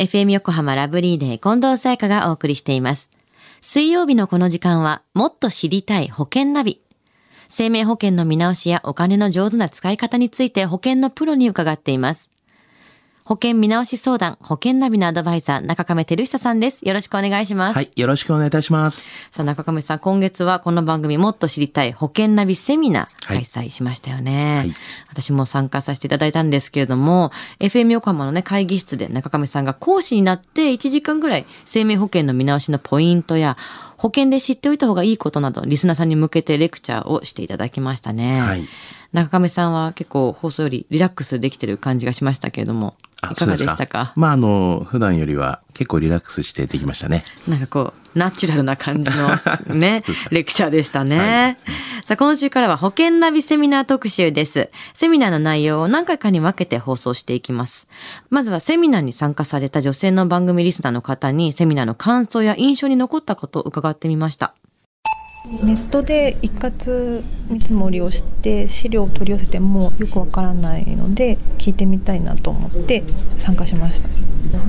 FM 横浜ラブリーデー近藤沙耶香がお送りしています。水曜日のこの時間は、もっと知りたい保険ナビ。生命保険の見直しやお金の上手な使い方について保険のプロに伺っています。保険見直し相談、保険ナビのアドバイザー、中亀照久さんです。よろしくお願いします。はい、よろしくお願いいたします。さあ、中亀さん、今月はこの番組もっと知りたい保険ナビセミナーはい開催しましたよね。はい私も参加させていただいたんですけれども、FM 横浜のね、会議室で中亀さんが講師になって1時間ぐらい生命保険の見直しのポイントや保険で知っておいた方がいいことなど、リスナーさんに向けてレクチャーをしていただきましたね。はい中亀さんは結構放送よりリラックスできてる感じがしましたけれども、いかがでしたか？まあ、あの、普段よりは結構リラックスしてできましたね。なんかこう、ナチュラルな感じのね レクチャーでしたね。さあ、今週からは保険ナビセミナー特集です。セミナーの内容を何回かに分けて放送していきます。まずはセミナーに参加された女性の番組リスナーの方にセミナーの感想や印象に残ったことを伺ってみました。ネットで一括見積もりをして資料を取り寄せてもよくわからないので聞いてみたいなと思って参加しました。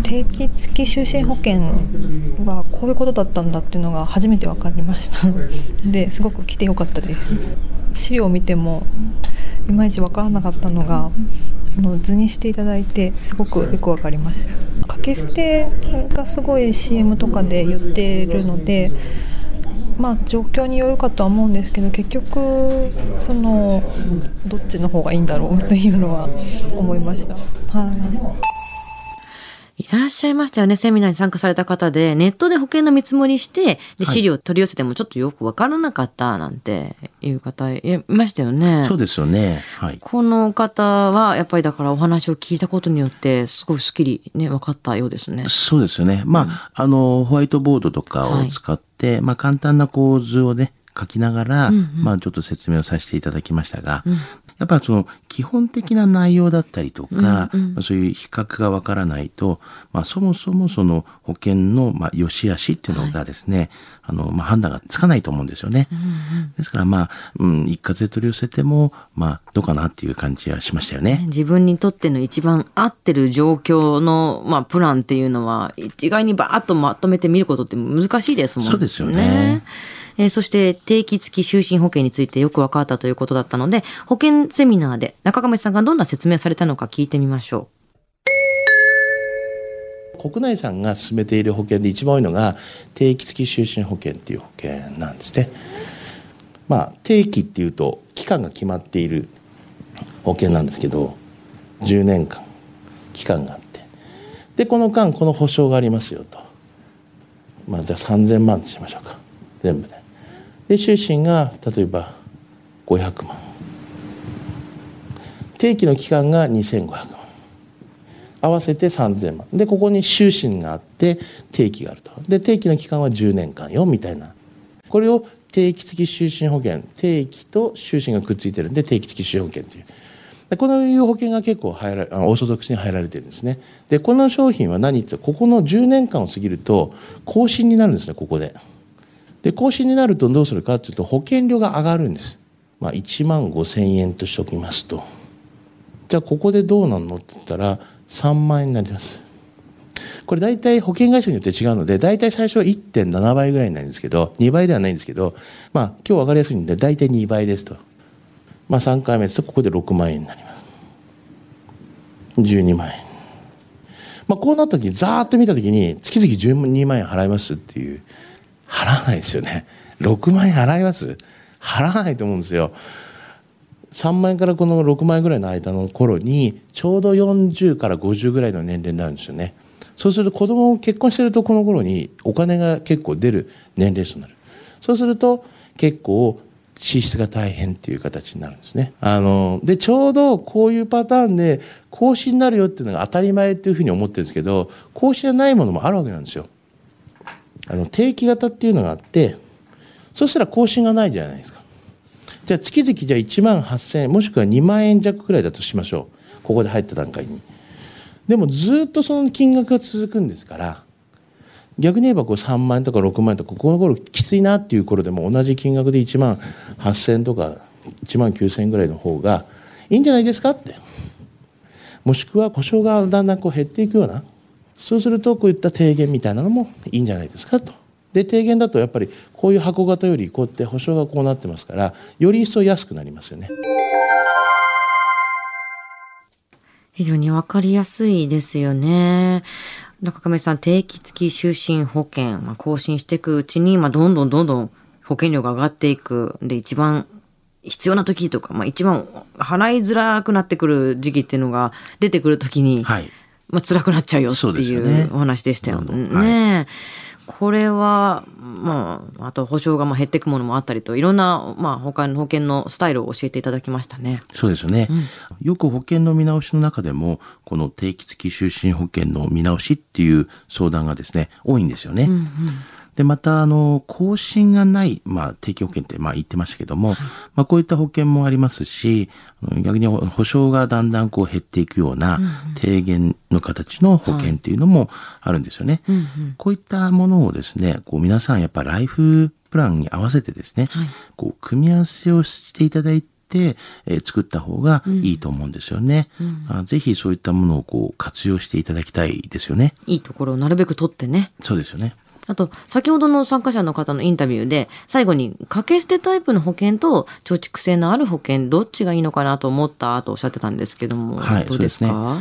定期付き就寝保険はこういうことだったんだっていうのが初めて分かりました。ですごく来てよかったです。資料を見てもいまいち分からなかったのがあの図にしていただいてすごくよく分かりました。掛け捨てがすごい CM とかで言ってるのでまあ状況によるかとは思うんですけど結局そのどっちの方がいいんだろうっていうのは思いました。はいらっしゃいましたよね。セミナーに参加された方で、ネットで保険の見積もりして、で、資料を取り寄せてもちょっとよくわからなかったなんていう方いましたよね。そうですよね。はい。この方は、やっぱりだからお話を聞いたことによって、すごいスッキリね、分かったようですね。そうですよね。まあ、あの、ホワイトボードとかを使って、まあ、簡単な構図をね、書きながら、まあ、ちょっと説明をさせていただきましたが、やっぱその基本的な内容だったりとか、まあそういう比較がわからないと、まあ、そもそもその保険の、まあ、良し悪しっていうのがですね、あの、まあ、判断がつかないと思うんですよね。ですから、まあ、うん、一括で取り寄せても、まあ、どうかなっていう感じはしましたよね。自分にとっての一番合ってる状況の、まあ、プランっていうのは、一概にバーッとまとめてみることって難しいですもんね。そうですよね。えーそして、定期付き就寝保険についてよく分かったということだったので、保険セミナーで中亀さんがどんな説明されたのか聞いてみましょう。国内さんが進めている保険で一番多いのが定期付き就寝保険っていう保険なんですね。まあ定期っていうと期間が決まっている保険なんですけど10年間期間があって。でこの間この保証がありますよと。まあじゃあ3,000万としましょうか。全部で。で就寝が例えば500万。定期の期間が2500万。合わせて3000万。でここに終身があって定期があると。で定期の期間は10年間よみたいな。これを定期付き就寝保険定期と終身がくっついてるんで定期付き就寝保険という。でこのいう保険が結構入らあオーソドックスに入られてるんですね。でこの商品は何ってここの10年間を過ぎると更新になるんですねここで。で更新になるとどうするかっていうと保険料が上がるんです。まあ1万5千円としておきますと。じゃあここでどうなんのって言ったら3万円になります。これ大体保険会社によって違うので大体最初は1.7倍ぐらいになるんですけど2倍ではないんですけどまあ今日分かりやすいんで大体2倍ですと。まあ3回目ですとここで6万円になります。12万円。まあこうなった時ざーっと見た時に月々12万円払いますっていう。払わないですよね。6万円払います？払わないと思うんですよ。3万円からこの6万円ぐらいの間の頃にちょうど40から50ぐらいの年齢になるんですよね。そうすると子供を結婚してるとこの頃にお金が結構出る年齢層なる。そうすると結構支出が大変っていう形になるんですね。あのでちょうどこういうパターンで更新になるよっていうのが当たり前っていうふうに思ってるんですけど更新じゃないものもあるわけなんですよ。あの定期型っていうのがあってそしたら更新がないじゃないですか。じゃあ月々じゃあ1万8000円もしくは2万円弱くらいだとしましょう。ここで入った段階に。でもずっとその金額が続くんですから逆に言えばこう3万円とか6万円とかここの頃きついなっていう頃でも同じ金額で1万8000円とか1万9000円ぐらいの方がいいんじゃないですかって。もしくは故障がだんだんこう減っていくようなそうするとこういった提言みたいなのもいいんじゃないですかと。で提言だとやっぱりこういう箱型よりこうやって保証がこうなってますからより一層安くなりますよね。非常にわかりやすいですよね。中亀さん、定期付き就寝保険、まあ、更新していくうちに、まあ、どんどんどんどん保険料が上がっていく。で、一番必要な時とか、まあ、一番払いづらくなってくる時期っていうのが出てくる時に、はいまあ、辛くなっちゃうよっていうお話でしたよどんどんね。これは、まあ、あと保証がまあ減っていくものもあったりと、いろんな、まあ、他の保険のスタイルを教えていただきましたね。そうですよね、よく保険の見直しの中でもこの定期付き就寝保険の見直しっていう相談がですね多いんですよね。でまたあの更新がない、まあ、定期保険ってまあ言ってましたけども、まあ、こういった保険もありますし逆に保証がだんだんこう減っていくような低減の形の保険っていうのもあるんですよね。こういったものをですねこう皆さんやっぱライフプランに合わせてですね、こう組み合わせをしていただいて、えー作った方がいいと思うんですよね、あぜひそういったものをこう活用していただきたいですよね。いいところをなるべく取ってね。そうですよね。あと、先ほどの参加者の方のインタビューで、最後に、掛け捨てタイプの保険と貯蓄性のある保険、どっちがいいのかなと思ったとおっしゃってたんですけども、はい、どうですか？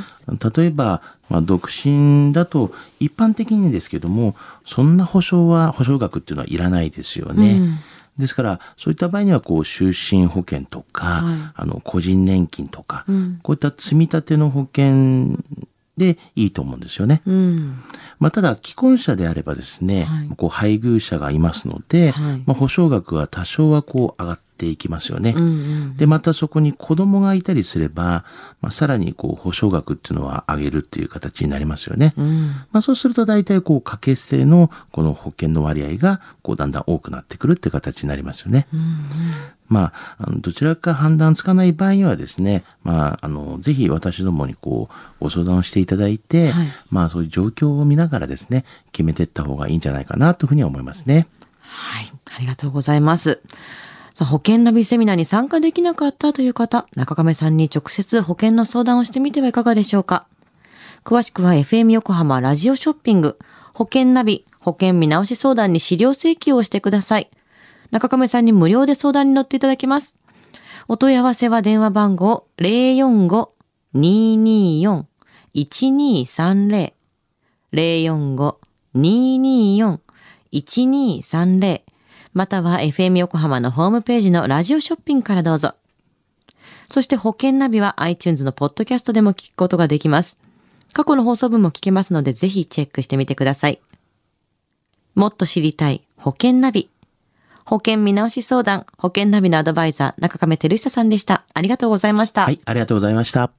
例えば、まあ、独身だと一般的にですけども、そんな保証は、保証額っていうのはいらないですよね。ですから、そういった場合には、こう、就寝保険とか、はい。あの、個人年金とか、ん。こういった積み立ての保険でいいと思うんですよね。うん。まあ、ただ、既婚者であればですね、はいこう、配偶者がいますので、はいまあ、保証額は多少はこう、上がっていきますよね。うんうん。で、またそこに子供がいたりすれば、まあ、さらにこう、保証額っていうのは上げるっていう形になりますよね。うん。まあ、そうすると大体こう、掛け捨てのこの保険の割合が、こう、だんだん多くなってくるっていう形になりますよね。まあ、あのどちらか判断つかない場合にはですね、まあ、あの、ぜひ私どもにこう、ご相談をしていただいて、はいまあ、そういう状況を見ながらですね、決めていった方がいいんじゃないかなというふうには思いますね。はい。ありがとうございます。さあ保険ナビセミナーに参加できなかったという方、中亀さんに直接保険の相談をしてみてはいかがでしょうか。詳しくは FM 横浜ラジオショッピング、保険ナビ、保険見直し相談に資料請求をしてください。中亀さんに無料で相談に乗っていただきます。お問い合わせは電話番号045-224-1230 045-224-1230または FM 横浜のホームページのラジオショッピングからどうぞ。そして保険ナビは iTunes のポッドキャストでも聞くことができます。過去の放送分も聞けますのでぜひチェックしてみてください。もっと知りたい保険ナビ。保険見直し相談、保険ナビのアドバイザー、中亀照久さんでした。ありがとうございました。はい、ありがとうございました。